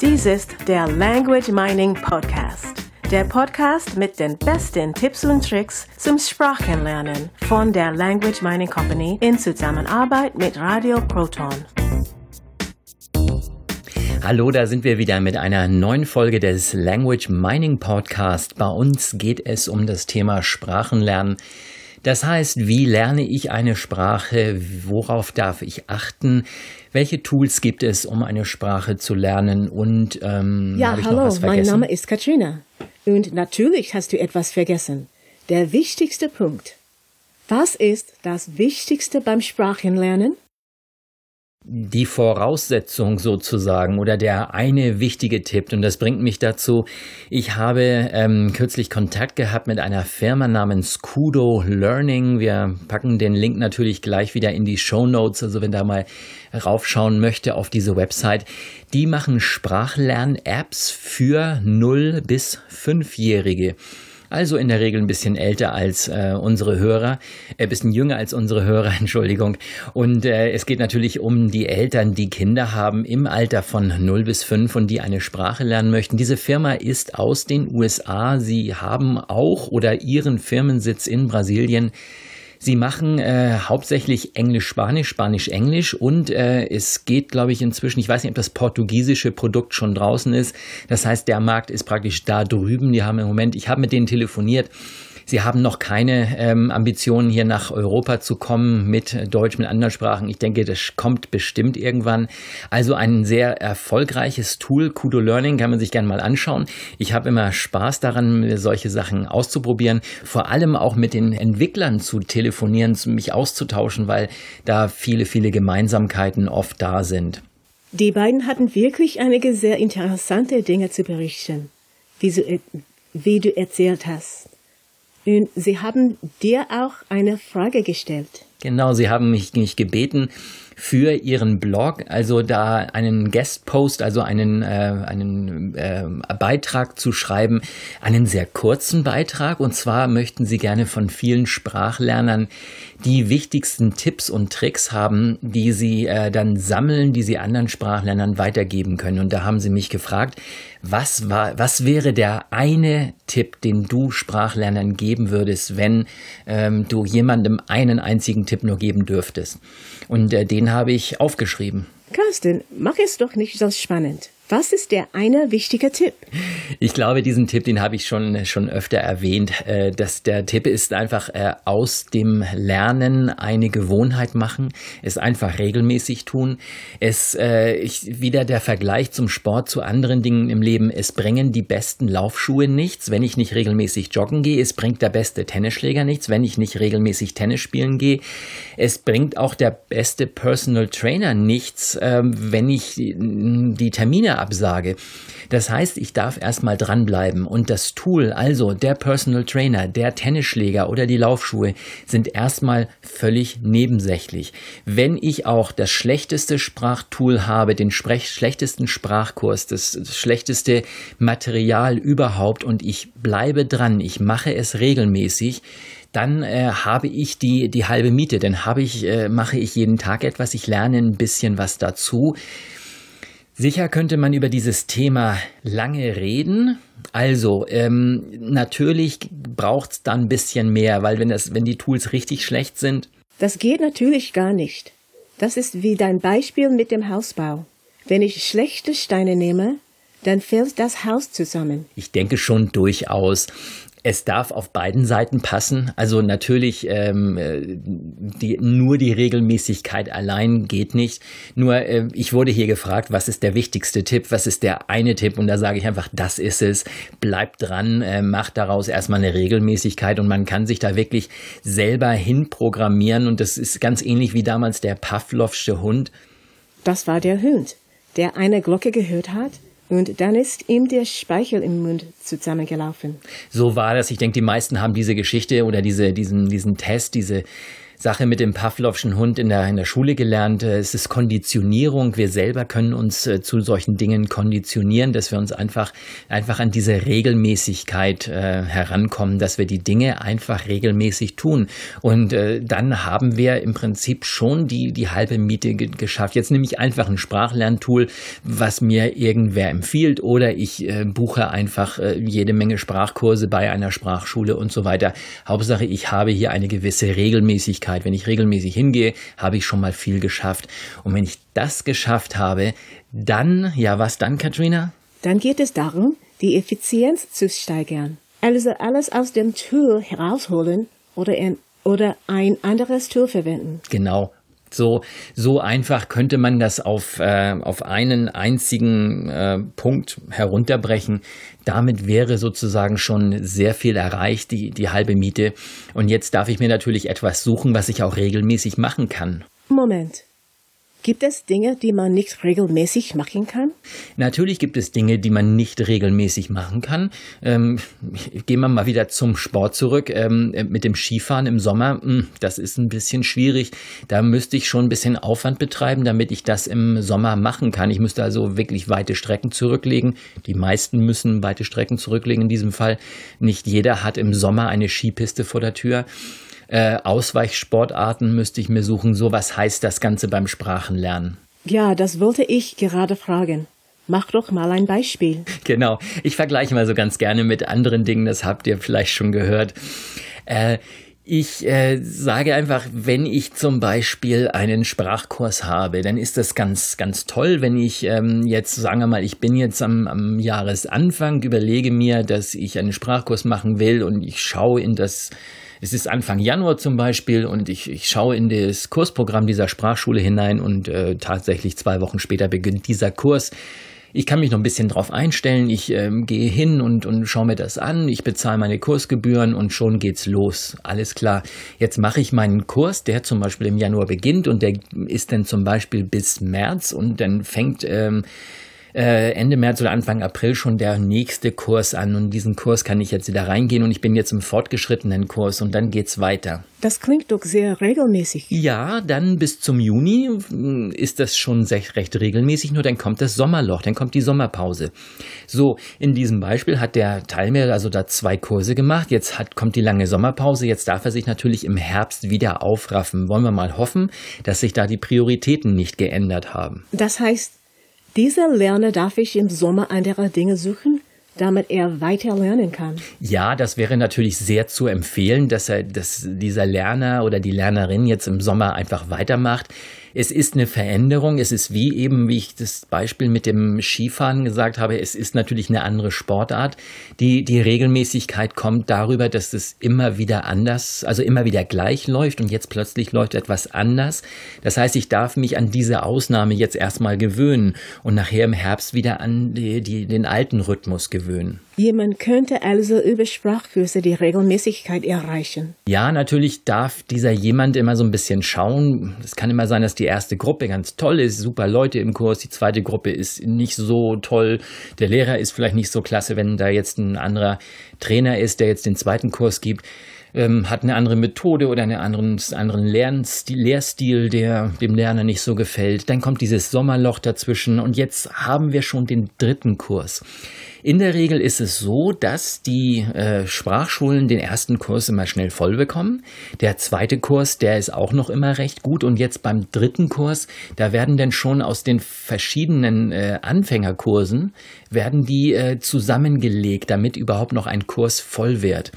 Dies ist der Language Mining Podcast. Der Podcast mit den besten Tipps und Tricks zum Sprachenlernen von der Language Mining Company in Zusammenarbeit mit Radio Proton. Hallo, da sind wir wieder mit einer neuen Folge des Language Mining Podcast. Bei uns geht es um das Thema Sprachenlernen. Das heißt, wie lerne ich eine Sprache? Worauf darf ich achten? Welche Tools gibt es, um eine Sprache zu lernen? Und ähm, ja, hallo, mein Name ist Katrina. Und natürlich hast du etwas vergessen. Der wichtigste Punkt. Was ist das Wichtigste beim Sprachenlernen? Die Voraussetzung sozusagen oder der eine wichtige Tipp. Und das bringt mich dazu, ich habe ähm, kürzlich Kontakt gehabt mit einer Firma namens Kudo Learning. Wir packen den Link natürlich gleich wieder in die Show Notes, also wenn da mal raufschauen möchte auf diese Website. Die machen Sprachlern-Apps für 0 bis 5-Jährige also in der Regel ein bisschen älter als äh, unsere Hörer, ein äh, bisschen jünger als unsere Hörer, Entschuldigung. Und äh, es geht natürlich um die Eltern, die Kinder haben im Alter von 0 bis 5 und die eine Sprache lernen möchten. Diese Firma ist aus den USA. Sie haben auch oder ihren Firmensitz in Brasilien. Sie machen äh, hauptsächlich Englisch-Spanisch, Spanisch-Englisch und äh, es geht, glaube ich, inzwischen, ich weiß nicht, ob das portugiesische Produkt schon draußen ist. Das heißt, der Markt ist praktisch da drüben. Die haben im Moment, ich habe mit denen telefoniert. Sie haben noch keine ähm, Ambitionen, hier nach Europa zu kommen mit Deutsch, mit anderen Sprachen. Ich denke, das kommt bestimmt irgendwann. Also ein sehr erfolgreiches Tool. Kudo Learning kann man sich gerne mal anschauen. Ich habe immer Spaß daran, solche Sachen auszuprobieren. Vor allem auch mit den Entwicklern zu telefonieren, mich auszutauschen, weil da viele, viele Gemeinsamkeiten oft da sind. Die beiden hatten wirklich einige sehr interessante Dinge zu berichten, wie, wie du erzählt hast. Und Sie haben dir auch eine Frage gestellt. Genau, Sie haben mich, mich gebeten, für ihren Blog, also da einen Guest-Post, also einen, äh, einen äh, Beitrag zu schreiben, einen sehr kurzen Beitrag. Und zwar möchten sie gerne von vielen Sprachlernern die wichtigsten Tipps und Tricks haben, die sie äh, dann sammeln, die sie anderen Sprachlernern weitergeben können. Und da haben sie mich gefragt, was war, was wäre der eine Tipp, den du Sprachlernern geben würdest, wenn ähm, du jemandem einen einzigen Tipp nur geben dürftest? Und äh, den habe ich aufgeschrieben. Carsten, mach es doch nicht so spannend. Was ist der eine wichtige Tipp? Ich glaube, diesen Tipp, den habe ich schon, schon öfter erwähnt. Äh, dass der Tipp ist einfach äh, aus dem Lernen eine Gewohnheit machen, es einfach regelmäßig tun. Es äh, wieder der Vergleich zum Sport zu anderen Dingen im Leben. Es bringen die besten Laufschuhe nichts, wenn ich nicht regelmäßig joggen gehe. Es bringt der beste Tennisschläger nichts, wenn ich nicht regelmäßig Tennis spielen gehe. Es bringt auch der beste Personal Trainer nichts, ähm, wenn ich die Termine Absage. Das heißt, ich darf erstmal dranbleiben und das Tool, also der Personal Trainer, der Tennisschläger oder die Laufschuhe, sind erstmal völlig nebensächlich. Wenn ich auch das schlechteste Sprachtool habe, den schlechtesten Sprachkurs, das schlechteste Material überhaupt und ich bleibe dran, ich mache es regelmäßig, dann äh, habe ich die, die halbe Miete. Dann habe ich, äh, mache ich jeden Tag etwas, ich lerne ein bisschen was dazu. Sicher könnte man über dieses Thema lange reden. Also, ähm, natürlich braucht es dann ein bisschen mehr, weil wenn, das, wenn die Tools richtig schlecht sind. Das geht natürlich gar nicht. Das ist wie dein Beispiel mit dem Hausbau. Wenn ich schlechte Steine nehme, dann fällt das Haus zusammen. Ich denke schon durchaus. Es darf auf beiden Seiten passen. Also natürlich, ähm, äh, die, nur die Regelmäßigkeit allein geht nicht. Nur äh, ich wurde hier gefragt, was ist der wichtigste Tipp, was ist der eine Tipp? Und da sage ich einfach, das ist es. Bleibt dran, äh, macht daraus erstmal eine Regelmäßigkeit und man kann sich da wirklich selber hinprogrammieren. Und das ist ganz ähnlich wie damals der Pavlovsche Hund. Das war der Hund, der eine Glocke gehört hat und dann ist ihm der Speichel im Mund zusammengelaufen. So war das. Ich denke, die meisten haben diese Geschichte oder diese, diesen, diesen Test, diese Sache mit dem Pavlovschen Hund in der, in der Schule gelernt. Äh, es ist Konditionierung. Wir selber können uns äh, zu solchen Dingen konditionieren, dass wir uns einfach, einfach an diese Regelmäßigkeit äh, herankommen, dass wir die Dinge einfach regelmäßig tun. Und äh, dann haben wir im Prinzip schon die, die halbe Miete ge geschafft. Jetzt nehme ich einfach ein Sprachlerntool, was mir irgendwer empfiehlt oder ich äh, buche einfach äh, jede Menge Sprachkurse bei einer Sprachschule und so weiter. Hauptsache, ich habe hier eine gewisse Regelmäßigkeit. Wenn ich regelmäßig hingehe, habe ich schon mal viel geschafft. Und wenn ich das geschafft habe, dann, ja, was dann, Katrina? Dann geht es darum, die Effizienz zu steigern. Also alles aus dem Tool herausholen oder ein, oder ein anderes Tool verwenden. Genau. So, so einfach könnte man das auf, äh, auf einen einzigen äh, Punkt herunterbrechen. Damit wäre sozusagen schon sehr viel erreicht, die, die halbe Miete. Und jetzt darf ich mir natürlich etwas suchen, was ich auch regelmäßig machen kann. Moment. Gibt es Dinge, die man nicht regelmäßig machen kann? Natürlich gibt es Dinge, die man nicht regelmäßig machen kann. Ähm, gehen wir mal wieder zum Sport zurück. Ähm, mit dem Skifahren im Sommer, hm, das ist ein bisschen schwierig. Da müsste ich schon ein bisschen Aufwand betreiben, damit ich das im Sommer machen kann. Ich müsste also wirklich weite Strecken zurücklegen. Die meisten müssen weite Strecken zurücklegen in diesem Fall. Nicht jeder hat im Sommer eine Skipiste vor der Tür äh, Ausweichsportarten müsste ich mir suchen. So was heißt das Ganze beim Sprachenlernen? Ja, das wollte ich gerade fragen. Mach doch mal ein Beispiel. Genau. Ich vergleiche mal so ganz gerne mit anderen Dingen, das habt ihr vielleicht schon gehört. Äh, ich äh, sage einfach, wenn ich zum Beispiel einen Sprachkurs habe, dann ist das ganz, ganz toll. Wenn ich ähm, jetzt, sagen wir mal, ich bin jetzt am, am Jahresanfang, überlege mir, dass ich einen Sprachkurs machen will und ich schaue in das es ist Anfang Januar zum Beispiel und ich, ich schaue in das Kursprogramm dieser Sprachschule hinein und äh, tatsächlich zwei Wochen später beginnt dieser Kurs. Ich kann mich noch ein bisschen drauf einstellen. Ich ähm, gehe hin und, und schaue mir das an. Ich bezahle meine Kursgebühren und schon geht's los. Alles klar. Jetzt mache ich meinen Kurs, der zum Beispiel im Januar beginnt und der ist dann zum Beispiel bis März und dann fängt ähm, äh, Ende März oder Anfang April schon der nächste Kurs an und diesen Kurs kann ich jetzt wieder reingehen und ich bin jetzt im fortgeschrittenen Kurs und dann geht's weiter. Das klingt doch sehr regelmäßig. Ja, dann bis zum Juni ist das schon recht regelmäßig, nur dann kommt das Sommerloch, dann kommt die Sommerpause. So, in diesem Beispiel hat der Teilnehmer also da zwei Kurse gemacht, jetzt hat, kommt die lange Sommerpause, jetzt darf er sich natürlich im Herbst wieder aufraffen. Wollen wir mal hoffen, dass sich da die Prioritäten nicht geändert haben. Das heißt, dieser Lerner darf ich im Sommer andere Dinge suchen, damit er weiter lernen kann. Ja, das wäre natürlich sehr zu empfehlen, dass er, dass dieser Lerner oder die Lernerin jetzt im Sommer einfach weitermacht. Es ist eine Veränderung. Es ist wie eben, wie ich das Beispiel mit dem Skifahren gesagt habe, es ist natürlich eine andere Sportart. Die, die Regelmäßigkeit kommt darüber, dass es immer wieder anders, also immer wieder gleich läuft und jetzt plötzlich läuft etwas anders. Das heißt, ich darf mich an diese Ausnahme jetzt erstmal gewöhnen und nachher im Herbst wieder an die, die, den alten Rhythmus gewöhnen. Jemand könnte also über Sprachkurse die Regelmäßigkeit erreichen. Ja, natürlich darf dieser jemand immer so ein bisschen schauen. Es kann immer sein, dass die erste Gruppe ganz toll ist, super Leute im Kurs, die zweite Gruppe ist nicht so toll, der Lehrer ist vielleicht nicht so klasse, wenn da jetzt ein anderer Trainer ist, der jetzt den zweiten Kurs gibt ähm, hat eine andere Methode oder einen anderen, anderen Lernstil, Lehrstil, der dem Lerner nicht so gefällt. Dann kommt dieses Sommerloch dazwischen und jetzt haben wir schon den dritten Kurs. In der Regel ist es so, dass die äh, Sprachschulen den ersten Kurs immer schnell voll bekommen. Der zweite Kurs, der ist auch noch immer recht gut. Und jetzt beim dritten Kurs, da werden dann schon aus den verschiedenen äh, Anfängerkursen, werden die äh, zusammengelegt, damit überhaupt noch ein Kurs voll wird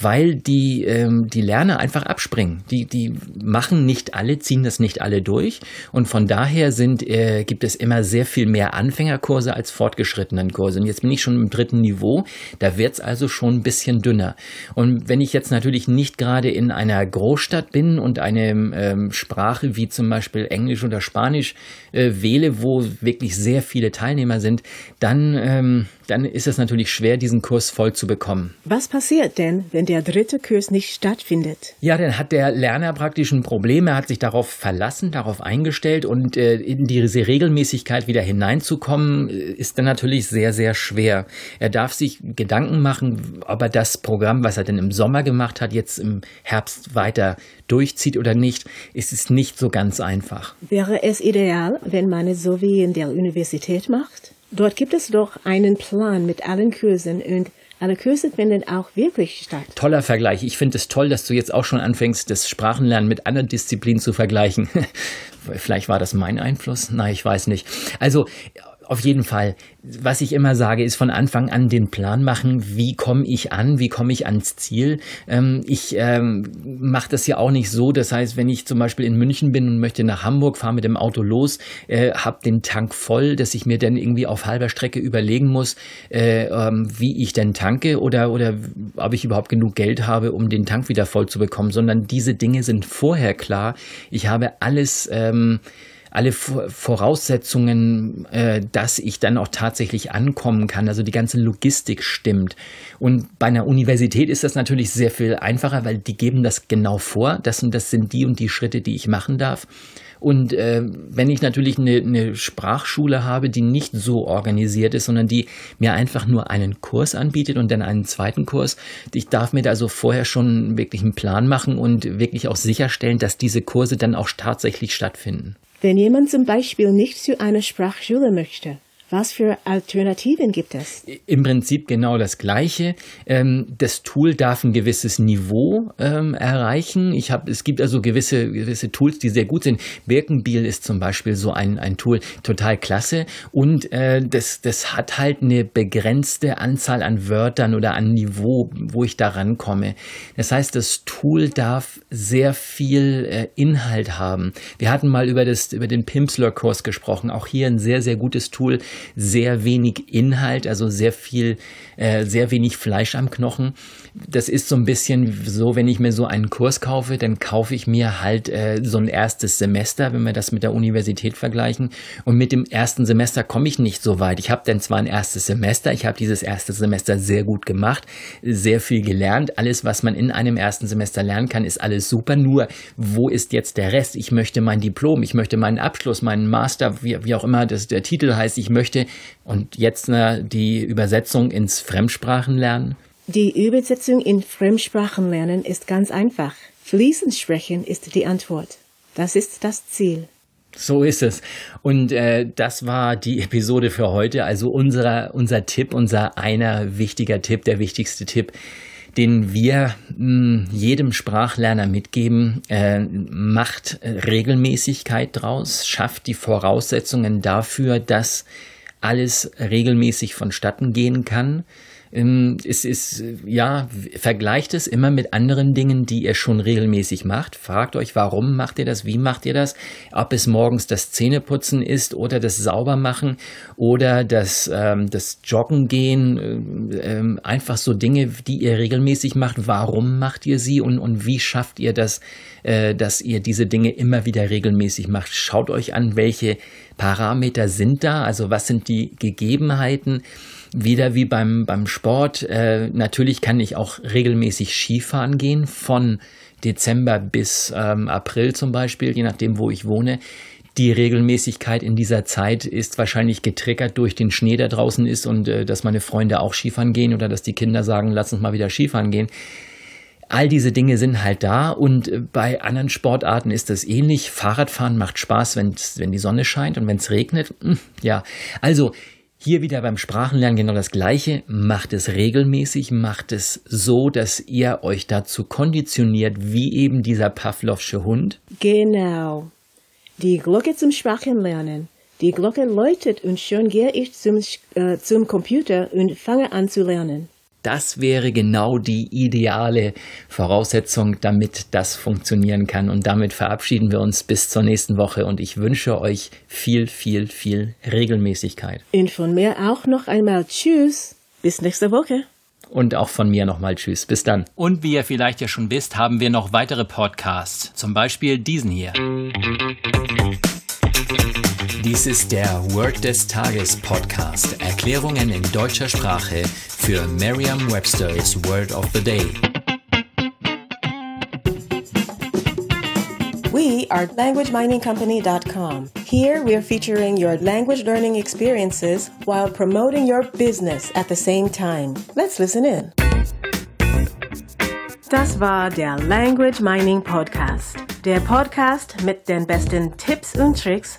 weil die, ähm, die Lerner einfach abspringen. Die, die machen nicht alle, ziehen das nicht alle durch. Und von daher sind, äh, gibt es immer sehr viel mehr Anfängerkurse als fortgeschrittenen Kurse. Und jetzt bin ich schon im dritten Niveau. Da wird's also schon ein bisschen dünner. Und wenn ich jetzt natürlich nicht gerade in einer Großstadt bin und eine ähm, Sprache wie zum Beispiel Englisch oder Spanisch äh, wähle, wo wirklich sehr viele Teilnehmer sind, dann, ähm, dann ist es natürlich schwer, diesen Kurs voll zu bekommen. Was passiert denn, wenn der dritte Kurs nicht stattfindet? Ja, dann hat der Lerner praktisch ein Problem. Er hat sich darauf verlassen, darauf eingestellt und äh, in diese Regelmäßigkeit wieder hineinzukommen, äh, ist dann natürlich sehr, sehr schwer. Er darf sich Gedanken machen, ob er das Programm, was er denn im Sommer gemacht hat, jetzt im Herbst weiter durchzieht oder nicht. Es ist nicht so ganz einfach. Wäre es ideal, wenn man es so wie in der Universität macht? Dort gibt es doch einen Plan mit allen Kursen und alle Kurse finden auch wirklich statt. Toller Vergleich. Ich finde es toll, dass du jetzt auch schon anfängst, das Sprachenlernen mit anderen Disziplinen zu vergleichen. Vielleicht war das mein Einfluss? Nein, ich weiß nicht. Also auf jeden Fall, was ich immer sage, ist von Anfang an den Plan machen, wie komme ich an, wie komme ich ans Ziel. Ähm, ich ähm, mache das ja auch nicht so, das heißt, wenn ich zum Beispiel in München bin und möchte nach Hamburg, fahre mit dem Auto los, äh, habe den Tank voll, dass ich mir dann irgendwie auf halber Strecke überlegen muss, äh, ähm, wie ich denn tanke oder, oder ob ich überhaupt genug Geld habe, um den Tank wieder voll zu bekommen, sondern diese Dinge sind vorher klar. Ich habe alles... Ähm, alle Voraussetzungen, äh, dass ich dann auch tatsächlich ankommen kann. Also die ganze Logistik stimmt. Und bei einer Universität ist das natürlich sehr viel einfacher, weil die geben das genau vor. Das und das sind die und die Schritte, die ich machen darf. Und äh, wenn ich natürlich eine, eine Sprachschule habe, die nicht so organisiert ist, sondern die mir einfach nur einen Kurs anbietet und dann einen zweiten Kurs, ich darf mir da also vorher schon wirklich einen Plan machen und wirklich auch sicherstellen, dass diese Kurse dann auch tatsächlich stattfinden. Wenn jemand zum Beispiel nicht zu einer Sprachschule möchte, was für Alternativen gibt es? Im Prinzip genau das Gleiche. Ähm, das Tool darf ein gewisses Niveau ähm, erreichen. Ich habe, es gibt also gewisse, gewisse Tools, die sehr gut sind. Birkenbiel ist zum Beispiel so ein, ein Tool, total klasse. Und äh, das, das hat halt eine begrenzte Anzahl an Wörtern oder an Niveau, wo ich da rankomme. Das heißt, das Tool darf sehr viel äh, Inhalt haben. Wir hatten mal über, das, über den Pimsleur-Kurs gesprochen. Auch hier ein sehr, sehr gutes Tool sehr wenig Inhalt, also sehr viel, äh, sehr wenig Fleisch am Knochen. Das ist so ein bisschen so, wenn ich mir so einen Kurs kaufe, dann kaufe ich mir halt äh, so ein erstes Semester, wenn wir das mit der Universität vergleichen. Und mit dem ersten Semester komme ich nicht so weit. Ich habe dann zwar ein erstes Semester, ich habe dieses erste Semester sehr gut gemacht, sehr viel gelernt. Alles, was man in einem ersten Semester lernen kann, ist alles super. Nur, wo ist jetzt der Rest? Ich möchte mein Diplom, ich möchte meinen Abschluss, meinen Master, wie, wie auch immer das, der Titel heißt. Ich möchte und jetzt na, die Übersetzung ins Fremdsprachenlernen? Die Übersetzung in Fremdsprachenlernen ist ganz einfach. Fließend sprechen ist die Antwort. Das ist das Ziel. So ist es. Und äh, das war die Episode für heute. Also unser, unser Tipp, unser einer wichtiger Tipp, der wichtigste Tipp, den wir mh, hm, jedem Sprachlerner mitgeben. Äh, macht Regelmäßigkeit draus, schafft die Voraussetzungen dafür, dass alles regelmäßig vonstatten gehen kann. Ähm, es ist, ja, vergleicht es immer mit anderen Dingen, die ihr schon regelmäßig macht. Fragt euch, warum macht ihr das? Wie macht ihr das? Ob es morgens das Zähneputzen ist oder das Saubermachen oder das, ähm, das Joggen gehen. Ähm, einfach so Dinge, die ihr regelmäßig macht. Warum macht ihr sie und, und wie schafft ihr das, äh, dass ihr diese Dinge immer wieder regelmäßig macht? Schaut euch an, welche Parameter sind da, also was sind die Gegebenheiten. Wieder wie beim, beim Sport. Äh, natürlich kann ich auch regelmäßig Skifahren gehen, von Dezember bis ähm, April zum Beispiel, je nachdem, wo ich wohne. Die Regelmäßigkeit in dieser Zeit ist wahrscheinlich getriggert durch den Schnee, der draußen ist und äh, dass meine Freunde auch Skifahren gehen oder dass die Kinder sagen, lass uns mal wieder Skifahren gehen. All diese Dinge sind halt da und äh, bei anderen Sportarten ist das ähnlich. Fahrradfahren macht Spaß, wenn die Sonne scheint und wenn es regnet. Hm, ja, also hier wieder beim Sprachenlernen genau das Gleiche. Macht es regelmäßig, macht es so, dass ihr euch dazu konditioniert, wie eben dieser Pavlovsche Hund. Genau. Die Glocke zum Sprachenlernen. Die Glocke läutet und schon gehe ich zum, äh, zum Computer und fange an zu lernen. Das wäre genau die ideale Voraussetzung, damit das funktionieren kann. Und damit verabschieden wir uns bis zur nächsten Woche und ich wünsche euch viel, viel, viel Regelmäßigkeit. Und von mir auch noch einmal Tschüss. Bis nächste Woche. Und auch von mir nochmal Tschüss. Bis dann. Und wie ihr vielleicht ja schon wisst, haben wir noch weitere Podcasts. Zum Beispiel diesen hier. Dies ist der Word des Tages Podcast. Erklärungen in deutscher Sprache für Merriam-Webster's Word of the Day. We are LanguageMiningCompany.com. Here we are featuring your language learning experiences while promoting your business at the same time. Let's listen in. Das war der Language Mining Podcast. Der Podcast mit den besten Tipps und Tricks